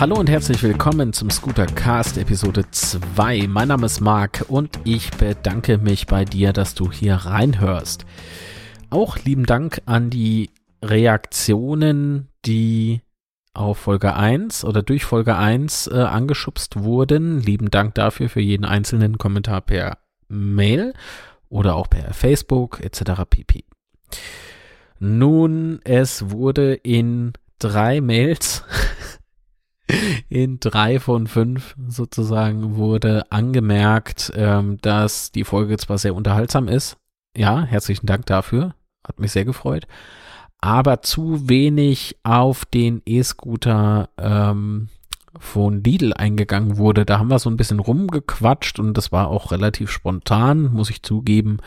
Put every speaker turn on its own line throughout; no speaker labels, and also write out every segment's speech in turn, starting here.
Hallo und herzlich willkommen zum Scooter Cast Episode 2. Mein Name ist Marc und ich bedanke mich bei dir, dass du hier reinhörst. Auch lieben Dank an die Reaktionen, die auf Folge 1 oder durch Folge 1 äh, angeschubst wurden. Lieben Dank dafür für jeden einzelnen Kommentar per Mail oder auch per Facebook etc. pp. Nun, es wurde in drei Mails, in drei von fünf sozusagen, wurde angemerkt, ähm, dass die Folge zwar sehr unterhaltsam ist. Ja, herzlichen Dank dafür. Hat mich sehr gefreut. Aber zu wenig auf den E-Scooter ähm, von Lidl eingegangen wurde. Da haben wir so ein bisschen rumgequatscht und das war auch relativ spontan, muss ich zugeben.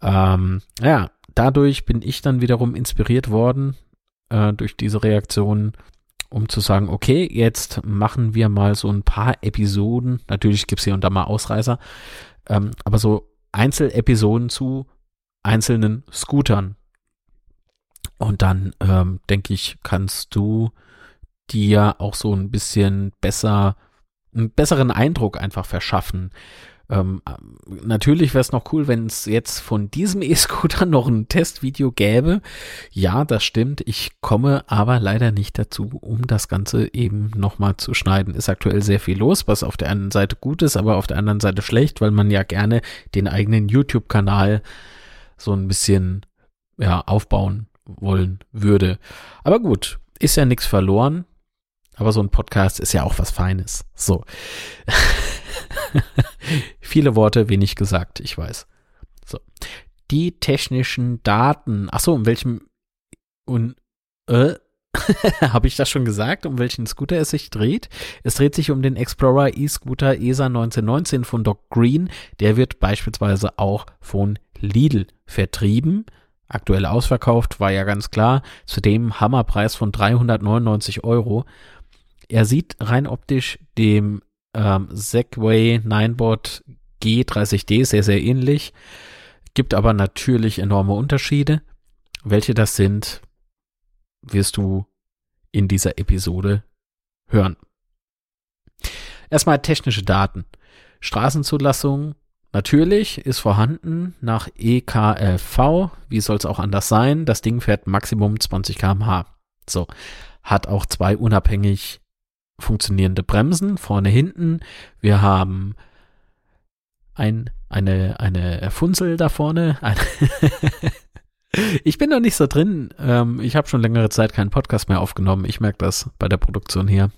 Ähm, ja, dadurch bin ich dann wiederum inspiriert worden äh, durch diese Reaktion, um zu sagen, okay, jetzt machen wir mal so ein paar Episoden. Natürlich gibt's hier und da mal Ausreißer, ähm, aber so Einzelepisoden zu einzelnen Scootern. Und dann ähm, denke ich, kannst du dir auch so ein bisschen besser, einen besseren Eindruck einfach verschaffen. Ähm, natürlich wäre es noch cool, wenn es jetzt von diesem E-Scooter noch ein Testvideo gäbe. Ja, das stimmt. Ich komme aber leider nicht dazu, um das Ganze eben nochmal zu schneiden. Ist aktuell sehr viel los, was auf der einen Seite gut ist, aber auf der anderen Seite schlecht, weil man ja gerne den eigenen YouTube-Kanal so ein bisschen ja, aufbauen wollen würde. Aber gut, ist ja nichts verloren. Aber so ein Podcast ist ja auch was Feines. So. Viele Worte, wenig gesagt, ich weiß. So. Die technischen Daten. Ach so, um welchem und äh, habe ich das schon gesagt, um welchen Scooter es sich dreht? Es dreht sich um den Explorer E-Scooter ESA 1919 von Doc Green. Der wird beispielsweise auch von Lidl vertrieben. Aktuell ausverkauft, war ja ganz klar. Zudem Hammerpreis von 399 Euro. Er sieht rein optisch dem ähm, Segway Ninebot G30D sehr, sehr ähnlich. Gibt aber natürlich enorme Unterschiede. Welche das sind, wirst du in dieser Episode hören. Erstmal technische Daten. Straßenzulassung natürlich ist vorhanden nach EKLV. Wie soll es auch anders sein? Das Ding fährt Maximum 20 km/h. So. Hat auch zwei unabhängig funktionierende Bremsen, vorne, hinten. Wir haben ein, eine, eine Funzel da vorne. ich bin noch nicht so drin. Ähm, ich habe schon längere Zeit keinen Podcast mehr aufgenommen. Ich merke das bei der Produktion hier.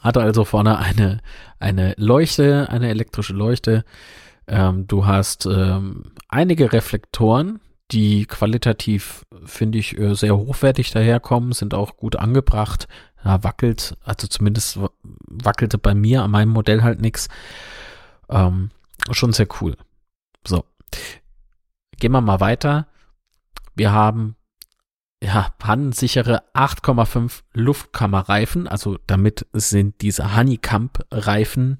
Hatte also vorne eine, eine Leuchte, eine elektrische Leuchte. Ähm, du hast ähm, einige Reflektoren, die qualitativ, finde ich, äh, sehr hochwertig daherkommen, sind auch gut angebracht ja, wackelt, also zumindest wackelte bei mir an meinem Modell halt nichts. Ähm, schon sehr cool. So. Gehen wir mal weiter. Wir haben ja, pannensichere 8,5 Luftkammerreifen, also damit sind diese Honeycomb-Reifen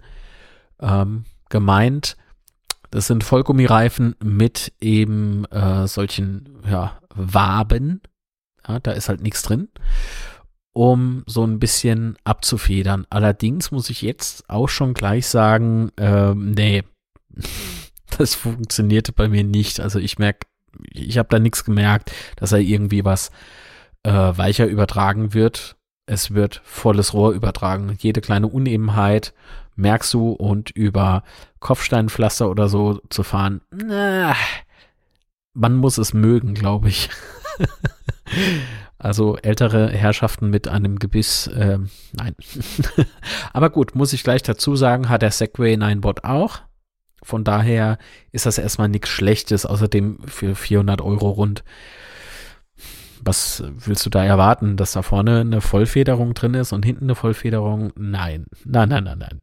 ähm, gemeint. Das sind Vollgummireifen mit eben äh, solchen ja, Waben. Ja, da ist halt nichts drin um so ein bisschen abzufedern. Allerdings muss ich jetzt auch schon gleich sagen, ähm, nee, das funktionierte bei mir nicht. Also ich merke, ich habe da nichts gemerkt, dass er irgendwie was äh, weicher übertragen wird. Es wird volles Rohr übertragen. Jede kleine Unebenheit merkst du und über Kopfsteinpflaster oder so zu fahren, na, man muss es mögen, glaube ich. Also ältere Herrschaften mit einem Gebiss, äh, nein. Aber gut, muss ich gleich dazu sagen, hat der Segway Ninebot auch. Von daher ist das erstmal nichts Schlechtes, außerdem für 400 Euro rund. Was willst du da erwarten, dass da vorne eine Vollfederung drin ist und hinten eine Vollfederung? Nein, nein, nein, nein, nein.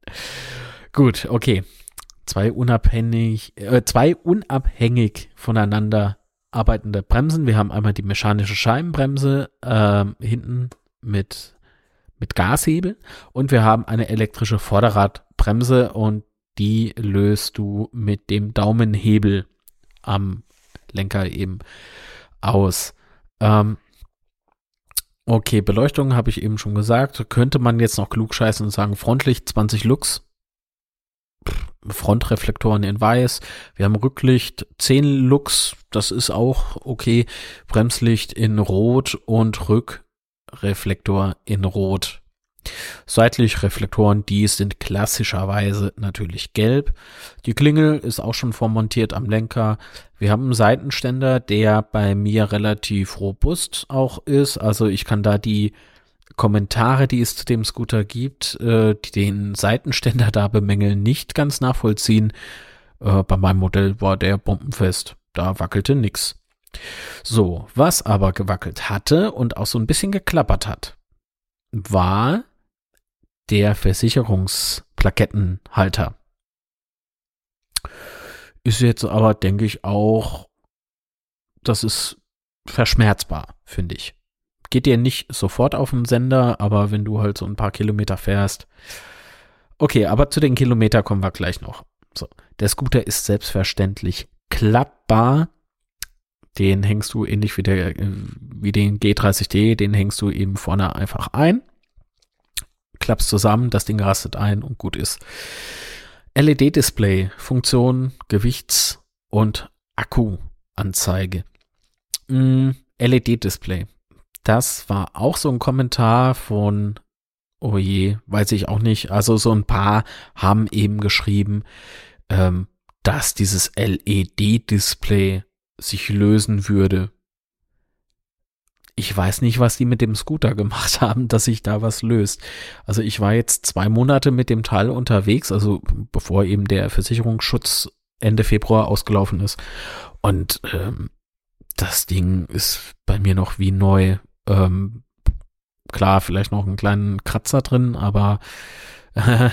Gut, okay. Zwei unabhängig, äh, zwei unabhängig voneinander arbeitende Bremsen. Wir haben einmal die mechanische Scheibenbremse äh, hinten mit, mit Gashebel und wir haben eine elektrische Vorderradbremse und die löst du mit dem Daumenhebel am Lenker eben aus. Ähm, Okay, Beleuchtung habe ich eben schon gesagt. Könnte man jetzt noch klug scheißen und sagen, Frontlicht 20 Lux. Frontreflektoren in weiß. Wir haben Rücklicht 10 Lux. Das ist auch okay. Bremslicht in rot und Rückreflektor in rot. Seitlich Reflektoren, die sind klassischerweise natürlich gelb. Die Klingel ist auch schon vormontiert am Lenker. Wir haben einen Seitenständer, der bei mir relativ robust auch ist. Also ich kann da die Kommentare, die es zu dem Scooter gibt, äh, die den Seitenständer da bemängeln, nicht ganz nachvollziehen. Äh, bei meinem Modell war der bombenfest. Da wackelte nix. So, was aber gewackelt hatte und auch so ein bisschen geklappert hat, war der Versicherungsplakettenhalter. Ist jetzt aber, denke ich, auch, das ist verschmerzbar, finde ich. Geht dir nicht sofort auf den Sender, aber wenn du halt so ein paar Kilometer fährst. Okay, aber zu den Kilometer kommen wir gleich noch. So, der Scooter ist selbstverständlich klappbar. Den hängst du ähnlich wie, der, äh, wie den G30D, den hängst du eben vorne einfach ein klappst zusammen, das Ding rastet ein und gut ist. LED-Display, Funktion, Gewichts- und Akkuanzeige. Mm, LED-Display. Das war auch so ein Kommentar von, oh je, weiß ich auch nicht. Also so ein paar haben eben geschrieben, ähm, dass dieses LED-Display sich lösen würde ich weiß nicht, was die mit dem Scooter gemacht haben, dass sich da was löst. Also ich war jetzt zwei Monate mit dem Teil unterwegs, also bevor eben der Versicherungsschutz Ende Februar ausgelaufen ist. Und ähm, das Ding ist bei mir noch wie neu. Ähm, klar, vielleicht noch einen kleinen Kratzer drin, aber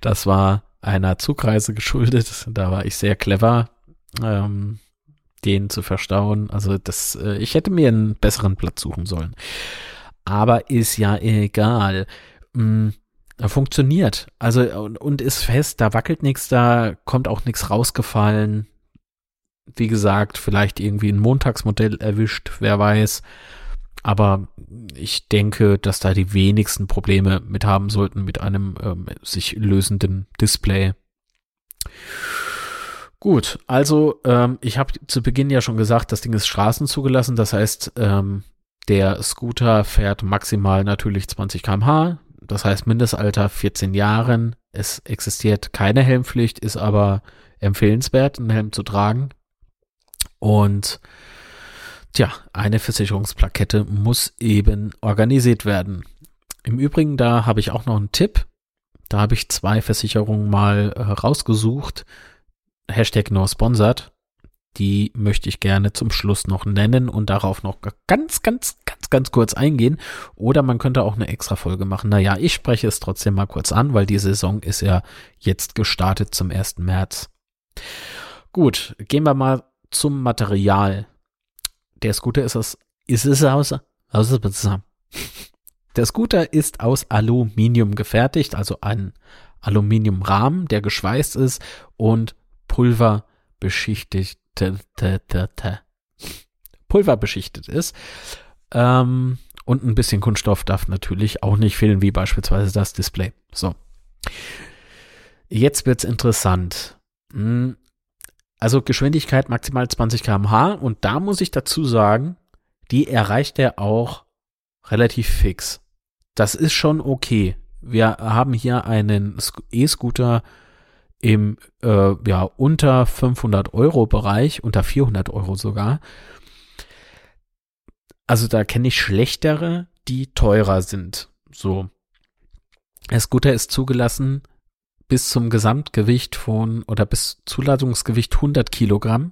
das war einer Zugreise geschuldet. Da war ich sehr clever. Ähm, den zu verstauen. Also das, äh, ich hätte mir einen besseren Platz suchen sollen. Aber ist ja egal. Hm, funktioniert. Also und, und ist fest, da wackelt nichts, da kommt auch nichts rausgefallen. Wie gesagt, vielleicht irgendwie ein Montagsmodell erwischt, wer weiß. Aber ich denke, dass da die wenigsten Probleme mit haben sollten mit einem ähm, sich lösenden Display. Gut, also ähm, ich habe zu Beginn ja schon gesagt, das Ding ist straßenzugelassen. Das heißt, ähm, der Scooter fährt maximal natürlich 20 km/h. Das heißt Mindestalter 14 Jahren. Es existiert keine Helmpflicht, ist aber empfehlenswert, einen Helm zu tragen. Und tja, eine Versicherungsplakette muss eben organisiert werden. Im Übrigen, da habe ich auch noch einen Tipp. Da habe ich zwei Versicherungen mal äh, rausgesucht Hashtag no sponsored, die möchte ich gerne zum Schluss noch nennen und darauf noch ganz, ganz, ganz, ganz kurz eingehen. Oder man könnte auch eine extra Folge machen. Naja, ich spreche es trotzdem mal kurz an, weil die Saison ist ja jetzt gestartet zum 1. März. Gut, gehen wir mal zum Material. Der Scooter ist aus, ist es aus, aus, der Scooter ist aus Aluminium gefertigt, also ein Aluminiumrahmen, der geschweißt ist und Pulver beschichtet, Pulver beschichtet ist. Ähm, und ein bisschen Kunststoff darf natürlich auch nicht fehlen, wie beispielsweise das Display. So. Jetzt wird's interessant. Hm, also Geschwindigkeit maximal 20 km/h und da muss ich dazu sagen, die erreicht er auch relativ fix. Das ist schon okay. Wir haben hier einen E-Scooter im äh, ja unter 500 Euro Bereich, unter 400 Euro sogar. Also da kenne ich schlechtere, die teurer sind. So. Der Scooter ist zugelassen bis zum Gesamtgewicht von oder bis Zuladungsgewicht 100 Kilogramm.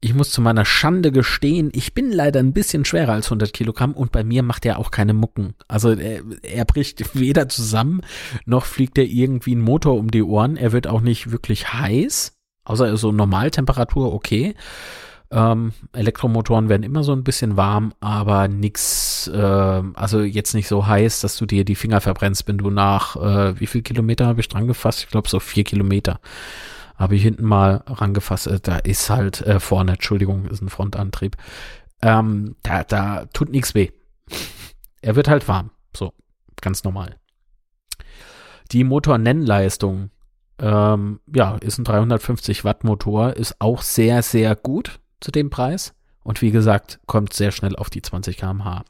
Ich muss zu meiner Schande gestehen, ich bin leider ein bisschen schwerer als 100 Kilogramm und bei mir macht er auch keine Mucken. Also er, er bricht weder zusammen, noch fliegt er irgendwie ein Motor um die Ohren. Er wird auch nicht wirklich heiß, außer so Normaltemperatur, okay. Ähm, Elektromotoren werden immer so ein bisschen warm, aber nix, äh, also jetzt nicht so heiß, dass du dir die Finger verbrennst, wenn du nach, äh, wie viel Kilometer habe ich dran gefasst? Ich glaube so vier Kilometer habe ich hinten mal rangefasst. Äh, da ist halt äh, vorne, Entschuldigung, ist ein Frontantrieb. Ähm, da, da tut nichts weh. Er wird halt warm. So, ganz normal. Die Motornennleistung, ähm, ja, ist ein 350 Watt Motor, ist auch sehr, sehr gut zu dem Preis. Und wie gesagt, kommt sehr schnell auf die 20 km/h.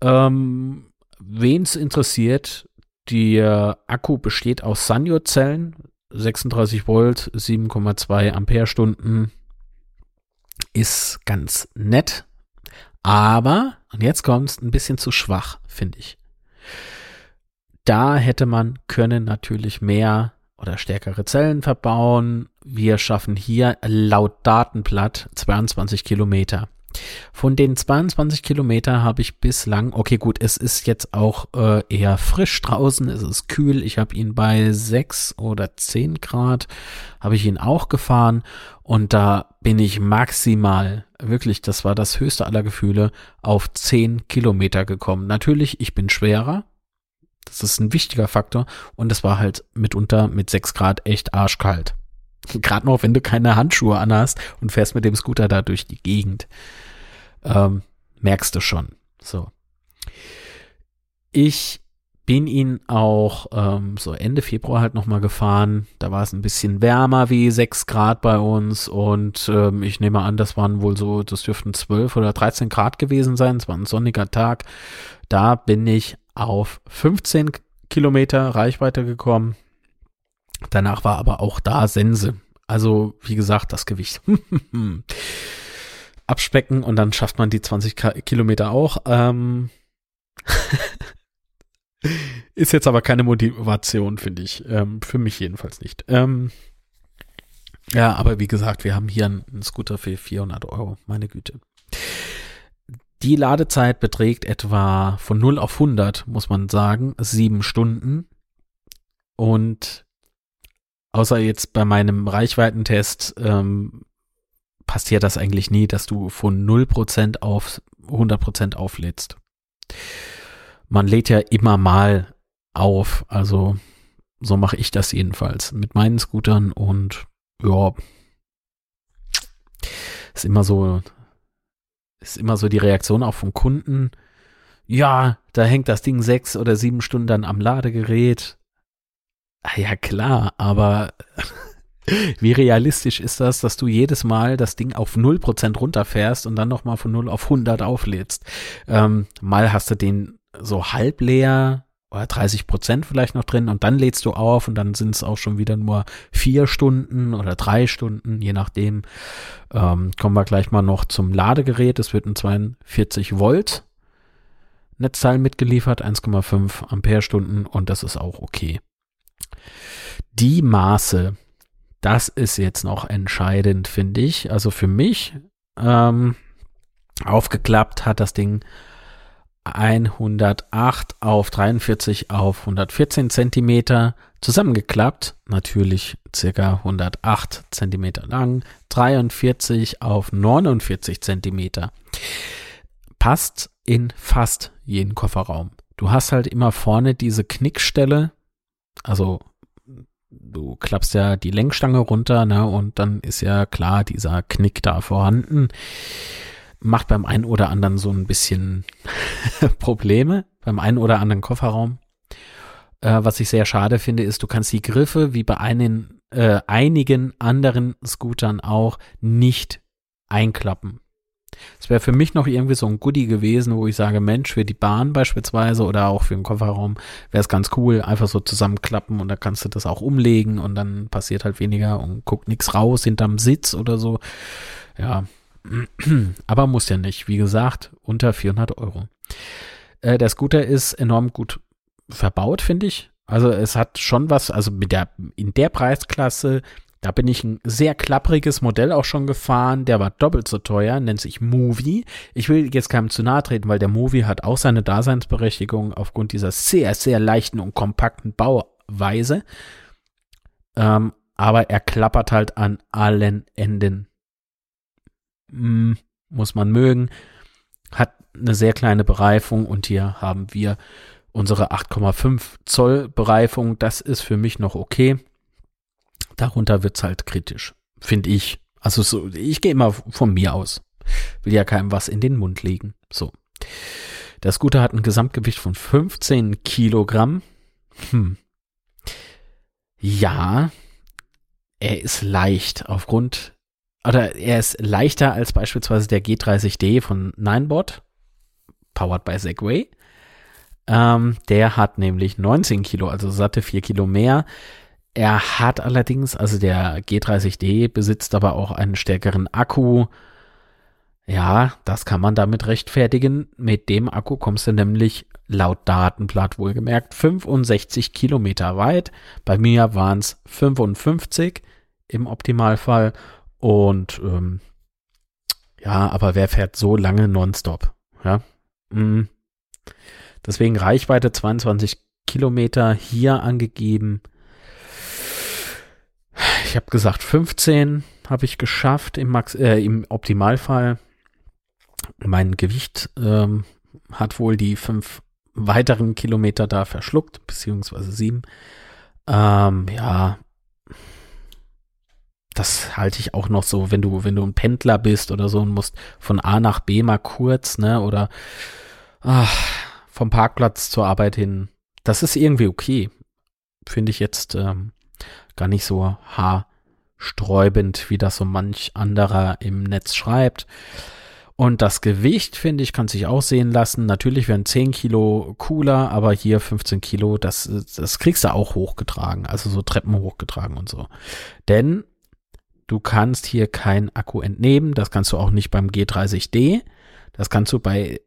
Ähm, Wen es interessiert, der Akku besteht aus Sanyo-Zellen, 36 Volt, 7,2 Ampere-Stunden. Ist ganz nett. Aber, und jetzt kommt es ein bisschen zu schwach, finde ich. Da hätte man können natürlich mehr oder stärkere Zellen verbauen. Wir schaffen hier laut Datenblatt 22 Kilometer. Von den 22 Kilometer habe ich bislang, okay gut, es ist jetzt auch äh, eher frisch draußen, es ist kühl, ich habe ihn bei 6 oder 10 Grad, habe ich ihn auch gefahren und da bin ich maximal, wirklich, das war das höchste aller Gefühle, auf 10 Kilometer gekommen. Natürlich, ich bin schwerer, das ist ein wichtiger Faktor und es war halt mitunter mit 6 Grad echt arschkalt. Gerade noch, wenn du keine Handschuhe anhast und fährst mit dem Scooter da durch die Gegend. Ähm, merkst du schon. So. Ich bin ihn auch ähm, so Ende Februar halt nochmal gefahren. Da war es ein bisschen wärmer wie 6 Grad bei uns und ähm, ich nehme an, das waren wohl so, das dürften 12 oder 13 Grad gewesen sein. Es war ein sonniger Tag. Da bin ich auf 15 Kilometer Reichweite gekommen. Danach war aber auch da Sense. Also, wie gesagt, das Gewicht. Abspecken und dann schafft man die 20 Kilometer auch. Ähm ist jetzt aber keine Motivation, finde ich. Ähm, für mich jedenfalls nicht. Ähm ja, aber wie gesagt, wir haben hier einen Scooter für 400 Euro. Meine Güte. Die Ladezeit beträgt etwa von 0 auf 100, muss man sagen, sieben Stunden. Und außer jetzt bei meinem Reichweitentest ähm, passiert das eigentlich nie, dass du von 0% auf 100% auflädst. Man lädt ja immer mal auf, also so mache ich das jedenfalls mit meinen Scootern und ja, ist immer so, ist immer so die Reaktion auch vom Kunden. Ja, da hängt das Ding sechs oder sieben Stunden dann am Ladegerät. Ah ja, klar, aber wie realistisch ist das, dass du jedes Mal das Ding auf 0% runterfährst und dann nochmal von 0 auf 100 auflädst? Ähm, mal hast du den so halb leer oder 30% vielleicht noch drin und dann lädst du auf und dann sind es auch schon wieder nur vier Stunden oder drei Stunden, je nachdem. Ähm, kommen wir gleich mal noch zum Ladegerät. Es wird ein 42 Volt Netzteil mitgeliefert, 1,5 Ampere-Stunden und das ist auch okay. Die Maße, das ist jetzt noch entscheidend, finde ich. Also für mich ähm, aufgeklappt hat das Ding 108 auf 43 auf 114 Zentimeter zusammengeklappt. Natürlich circa 108 Zentimeter lang. 43 auf 49 Zentimeter. Passt in fast jeden Kofferraum. Du hast halt immer vorne diese Knickstelle, also du klappst ja die Lenkstange runter, ne, und dann ist ja klar dieser Knick da vorhanden. Macht beim einen oder anderen so ein bisschen Probleme, beim einen oder anderen Kofferraum. Äh, was ich sehr schade finde, ist, du kannst die Griffe wie bei einen, äh, einigen anderen Scootern auch nicht einklappen. Es wäre für mich noch irgendwie so ein Goodie gewesen, wo ich sage, Mensch, für die Bahn beispielsweise oder auch für den Kofferraum wäre es ganz cool, einfach so zusammenklappen und da kannst du das auch umlegen und dann passiert halt weniger und guckt nichts raus hinterm Sitz oder so. Ja, aber muss ja nicht. Wie gesagt, unter 400 Euro. Äh, der Scooter ist enorm gut verbaut, finde ich. Also es hat schon was, also mit der, in der Preisklasse da bin ich ein sehr klappriges Modell auch schon gefahren. Der war doppelt so teuer, nennt sich Movie. Ich will jetzt keinem zu nahe treten, weil der Movie hat auch seine Daseinsberechtigung aufgrund dieser sehr, sehr leichten und kompakten Bauweise. Ähm, aber er klappert halt an allen Enden. Hm, muss man mögen. Hat eine sehr kleine Bereifung und hier haben wir unsere 8,5 Zoll Bereifung. Das ist für mich noch okay. Darunter wird's halt kritisch, finde ich. Also so, ich gehe immer von mir aus. Will ja keinem was in den Mund legen. So. Der Scooter hat ein Gesamtgewicht von 15 Kilogramm. Hm. Ja, er ist leicht aufgrund, oder er ist leichter als beispielsweise der G30D von Ninebot, powered by Segway. Ähm, der hat nämlich 19 Kilo, also satte 4 Kilo mehr. Er hat allerdings, also der G30D besitzt aber auch einen stärkeren Akku. Ja, das kann man damit rechtfertigen. Mit dem Akku kommst du nämlich laut Datenblatt wohlgemerkt 65 Kilometer weit. Bei mir waren es 55 im Optimalfall. Und ähm, ja, aber wer fährt so lange nonstop? Ja. Mm. Deswegen Reichweite 22 Kilometer hier angegeben. Ich habe gesagt 15 habe ich geschafft im, Max äh, im Optimalfall. Mein Gewicht ähm, hat wohl die fünf weiteren Kilometer da verschluckt, beziehungsweise sieben. Ähm, ja, das halte ich auch noch so, wenn du, wenn du ein Pendler bist oder so und musst von A nach B mal kurz, ne, oder ach, vom Parkplatz zur Arbeit hin. Das ist irgendwie okay. Finde ich jetzt ähm, gar nicht so haarsträubend, wie das so manch anderer im Netz schreibt. Und das Gewicht, finde ich, kann sich auch sehen lassen. Natürlich wären 10 Kilo cooler, aber hier 15 Kilo, das, das kriegst du auch hochgetragen, also so Treppen hochgetragen und so. Denn du kannst hier keinen Akku entnehmen, das kannst du auch nicht beim G30D. Das kannst du bei,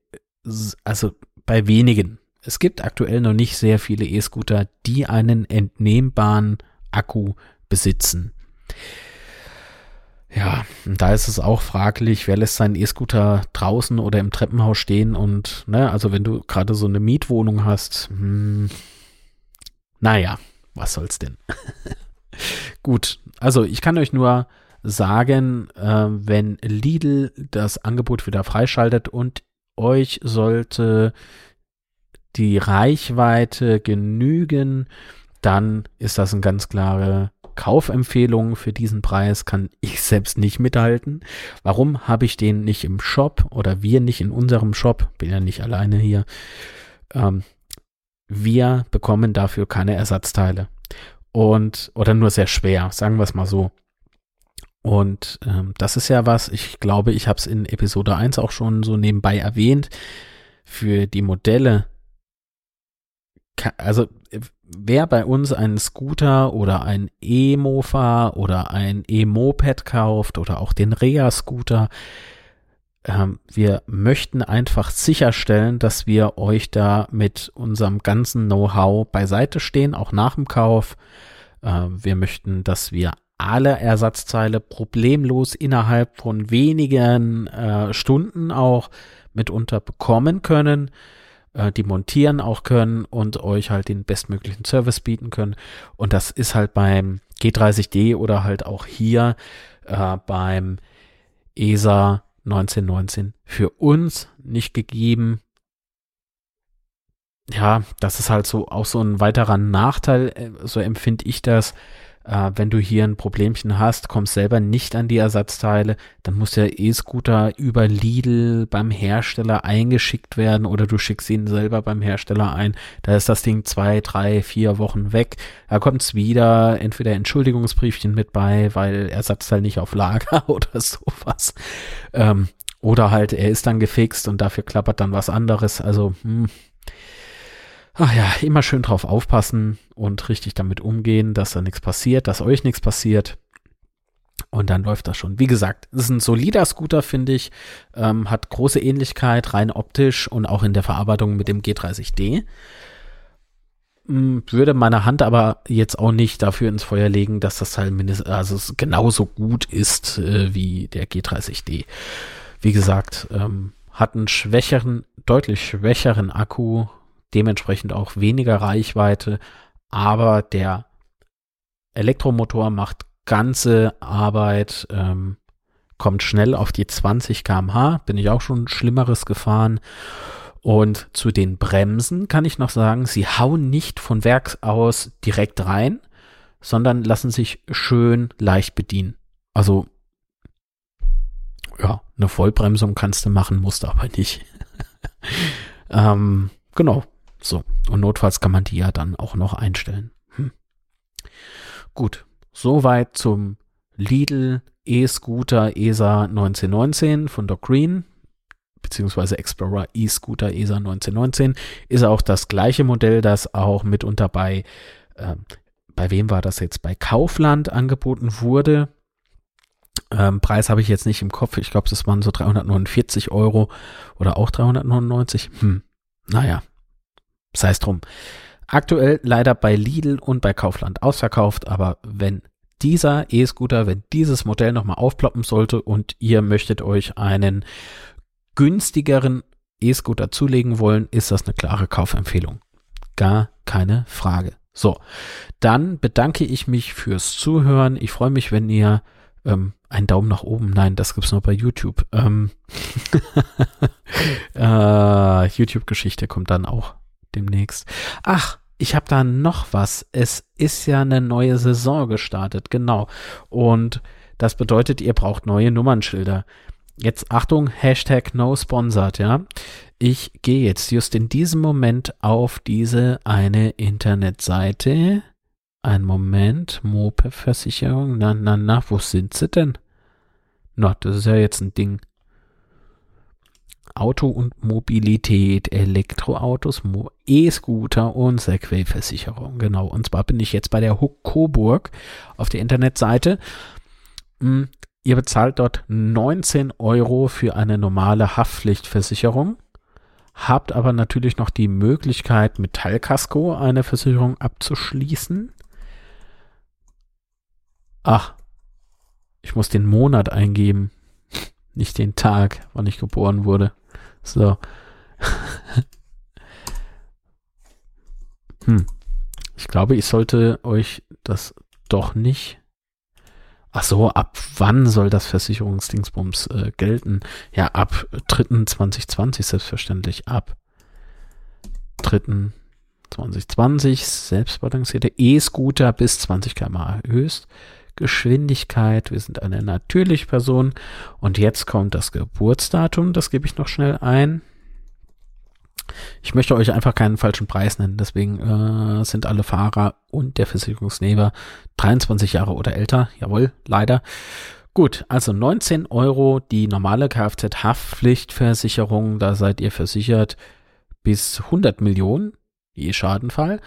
also bei wenigen. Es gibt aktuell noch nicht sehr viele E-Scooter, die einen entnehmbaren Akku besitzen. Ja, da ist es auch fraglich, wer lässt seinen E-Scooter draußen oder im Treppenhaus stehen und, ne, also wenn du gerade so eine Mietwohnung hast, hm, naja, was soll's denn? Gut, also ich kann euch nur sagen, äh, wenn Lidl das Angebot wieder freischaltet und euch sollte die Reichweite genügen, dann ist das eine ganz klare Kaufempfehlung für diesen Preis kann ich selbst nicht mithalten. Warum habe ich den nicht im Shop oder wir nicht in unserem Shop? Bin ja nicht alleine hier. Ähm, wir bekommen dafür keine Ersatzteile. Und, oder nur sehr schwer, sagen wir es mal so. Und ähm, das ist ja was, ich glaube, ich habe es in Episode 1 auch schon so nebenbei erwähnt. Für die Modelle, also wer bei uns einen Scooter oder ein E-Mofa oder ein E-Moped kauft oder auch den Rea-Scooter, ähm, wir möchten einfach sicherstellen, dass wir euch da mit unserem ganzen Know-how beiseite stehen, auch nach dem Kauf. Äh, wir möchten, dass wir alle Ersatzteile problemlos innerhalb von wenigen äh, Stunden auch mitunter bekommen können äh, die montieren auch können und euch halt den bestmöglichen Service bieten können. Und das ist halt beim G30D oder halt auch hier äh, beim ESA 1919 für uns nicht gegeben. Ja, das ist halt so auch so ein weiterer Nachteil, äh, so empfinde ich das, äh, wenn du hier ein Problemchen hast, kommst selber nicht an die Ersatzteile, dann muss der E-Scooter über Lidl beim Hersteller eingeschickt werden oder du schickst ihn selber beim Hersteller ein. Da ist das Ding zwei, drei, vier Wochen weg. Da kommt es wieder entweder Entschuldigungsbriefchen mit bei, weil Ersatzteil nicht auf Lager oder sowas. Ähm, oder halt, er ist dann gefixt und dafür klappert dann was anderes. Also, hm, ach ja, immer schön drauf aufpassen und richtig damit umgehen, dass da nichts passiert, dass euch nichts passiert. Und dann läuft das schon. Wie gesagt, es ist ein solider Scooter, finde ich. Ähm, hat große Ähnlichkeit, rein optisch und auch in der Verarbeitung mit dem G30D. Hm, würde meine Hand aber jetzt auch nicht dafür ins Feuer legen, dass das Teil mindestens, also genauso gut ist äh, wie der G30D. Wie gesagt, ähm, hat einen schwächeren, deutlich schwächeren Akku, dementsprechend auch weniger Reichweite, aber der Elektromotor macht ganze Arbeit, ähm, kommt schnell auf die 20 km/h, bin ich auch schon Schlimmeres gefahren. Und zu den Bremsen kann ich noch sagen, sie hauen nicht von Werk aus direkt rein, sondern lassen sich schön leicht bedienen. Also, ja, eine Vollbremsung kannst du machen, musst aber nicht. ähm, genau, so. Und notfalls kann man die ja dann auch noch einstellen. Hm. Gut, soweit zum Lidl E-Scooter ESA 1919 von Doc Green beziehungsweise Explorer E-Scooter ESA 1919 ist auch das gleiche Modell, das auch mitunter bei, äh, bei wem war das jetzt, bei Kaufland angeboten wurde. Ähm, Preis habe ich jetzt nicht im Kopf. Ich glaube, das waren so 349 Euro oder auch 399. Hm, naja, sei es drum. Aktuell leider bei Lidl und bei Kaufland ausverkauft, aber wenn dieser E-Scooter, wenn dieses Modell nochmal aufploppen sollte und ihr möchtet euch einen günstigeren E-Scooter zulegen wollen, ist das eine klare Kaufempfehlung. Gar keine Frage. So, dann bedanke ich mich fürs Zuhören. Ich freue mich, wenn ihr ähm, einen Daumen nach oben. Nein, das gibt's nur bei YouTube. Ähm, äh, YouTube-Geschichte kommt dann auch demnächst. Ach, ich habe da noch was. Es ist ja eine neue Saison gestartet, genau. Und das bedeutet, ihr braucht neue Nummernschilder. Jetzt Achtung, Hashtag no sponsored, ja. Ich gehe jetzt just in diesem Moment auf diese eine Internetseite. Ein Moment, Moped-Versicherung, na, na, na, wo sind sie denn? Na, das ist ja jetzt ein Ding. Auto und Mobilität, Elektroautos, E-Scooter und Segway-Versicherung. Genau. Und zwar bin ich jetzt bei der Huck Coburg auf der Internetseite. Hm, Ihr bezahlt dort 19 Euro für eine normale Haftpflichtversicherung, habt aber natürlich noch die Möglichkeit, mit Teilkasko eine Versicherung abzuschließen. Ach, ich muss den Monat eingeben, nicht den Tag, wann ich geboren wurde. So. hm. Ich glaube, ich sollte euch das doch nicht Ach so, ab wann soll das Versicherungsdingsbums äh, gelten? Ja, ab 3.2020 selbstverständlich. Ab 3.2020 selbstbalancierte E-Scooter bis 20 km/h Höchstgeschwindigkeit. Wir sind eine natürliche Person. Und jetzt kommt das Geburtsdatum. Das gebe ich noch schnell ein. Ich möchte euch einfach keinen falschen Preis nennen, deswegen äh, sind alle Fahrer und der Versicherungsnehmer 23 Jahre oder älter. Jawohl, leider. Gut, also 19 Euro die normale Kfz-Haftpflichtversicherung, da seid ihr versichert bis 100 Millionen, je Schadenfall.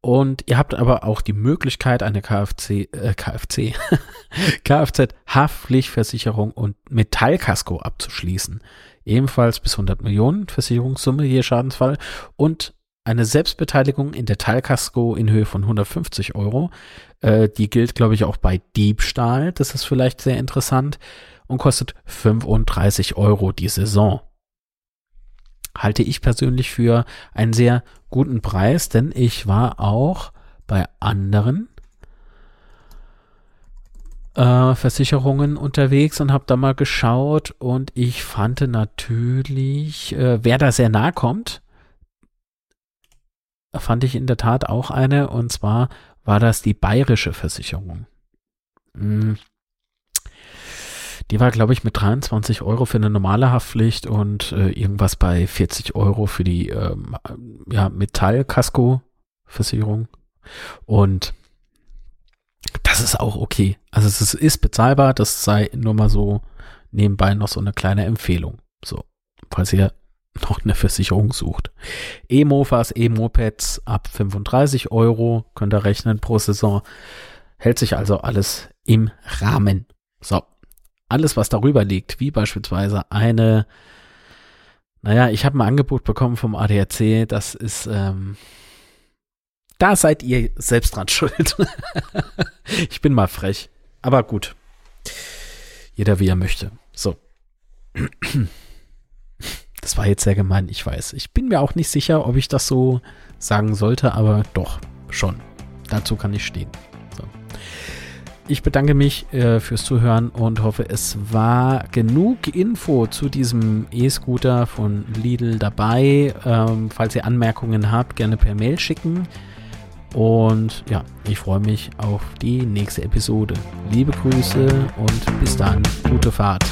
Und ihr habt aber auch die Möglichkeit, eine Kfz, äh, Kfz, Kfz-Haftpflichtversicherung und Metallkasko abzuschließen ebenfalls bis 100 Millionen Versicherungssumme je Schadensfall und eine Selbstbeteiligung in der Teilkasko in Höhe von 150 Euro. Äh, die gilt, glaube ich, auch bei Diebstahl. Das ist vielleicht sehr interessant und kostet 35 Euro die Saison. Halte ich persönlich für einen sehr guten Preis, denn ich war auch bei anderen äh, Versicherungen unterwegs und habe da mal geschaut und ich fand natürlich, äh, wer da sehr nahe kommt, fand ich in der Tat auch eine und zwar war das die bayerische Versicherung. Hm. Die war, glaube ich, mit 23 Euro für eine normale Haftpflicht und äh, irgendwas bei 40 Euro für die ähm, ja, Metall-Kasko-Versicherung. Und das ist auch okay. Also es ist bezahlbar, das sei nur mal so nebenbei noch so eine kleine Empfehlung. So, falls ihr noch eine Versicherung sucht. E-Mofas, E-Mopeds ab 35 Euro könnt ihr rechnen pro Saison. Hält sich also alles im Rahmen. So, alles was darüber liegt, wie beispielsweise eine, naja, ich habe ein Angebot bekommen vom ADAC, das ist, ähm, da seid ihr selbst dran schuld. ich bin mal frech. Aber gut. Jeder wie er möchte. So. Das war jetzt sehr gemein, ich weiß. Ich bin mir auch nicht sicher, ob ich das so sagen sollte, aber doch, schon. Dazu kann ich stehen. So. Ich bedanke mich äh, fürs Zuhören und hoffe, es war genug Info zu diesem E-Scooter von Lidl dabei. Ähm, falls ihr Anmerkungen habt, gerne per Mail schicken. Und ja, ich freue mich auf die nächste Episode. Liebe Grüße und bis dann. Gute Fahrt.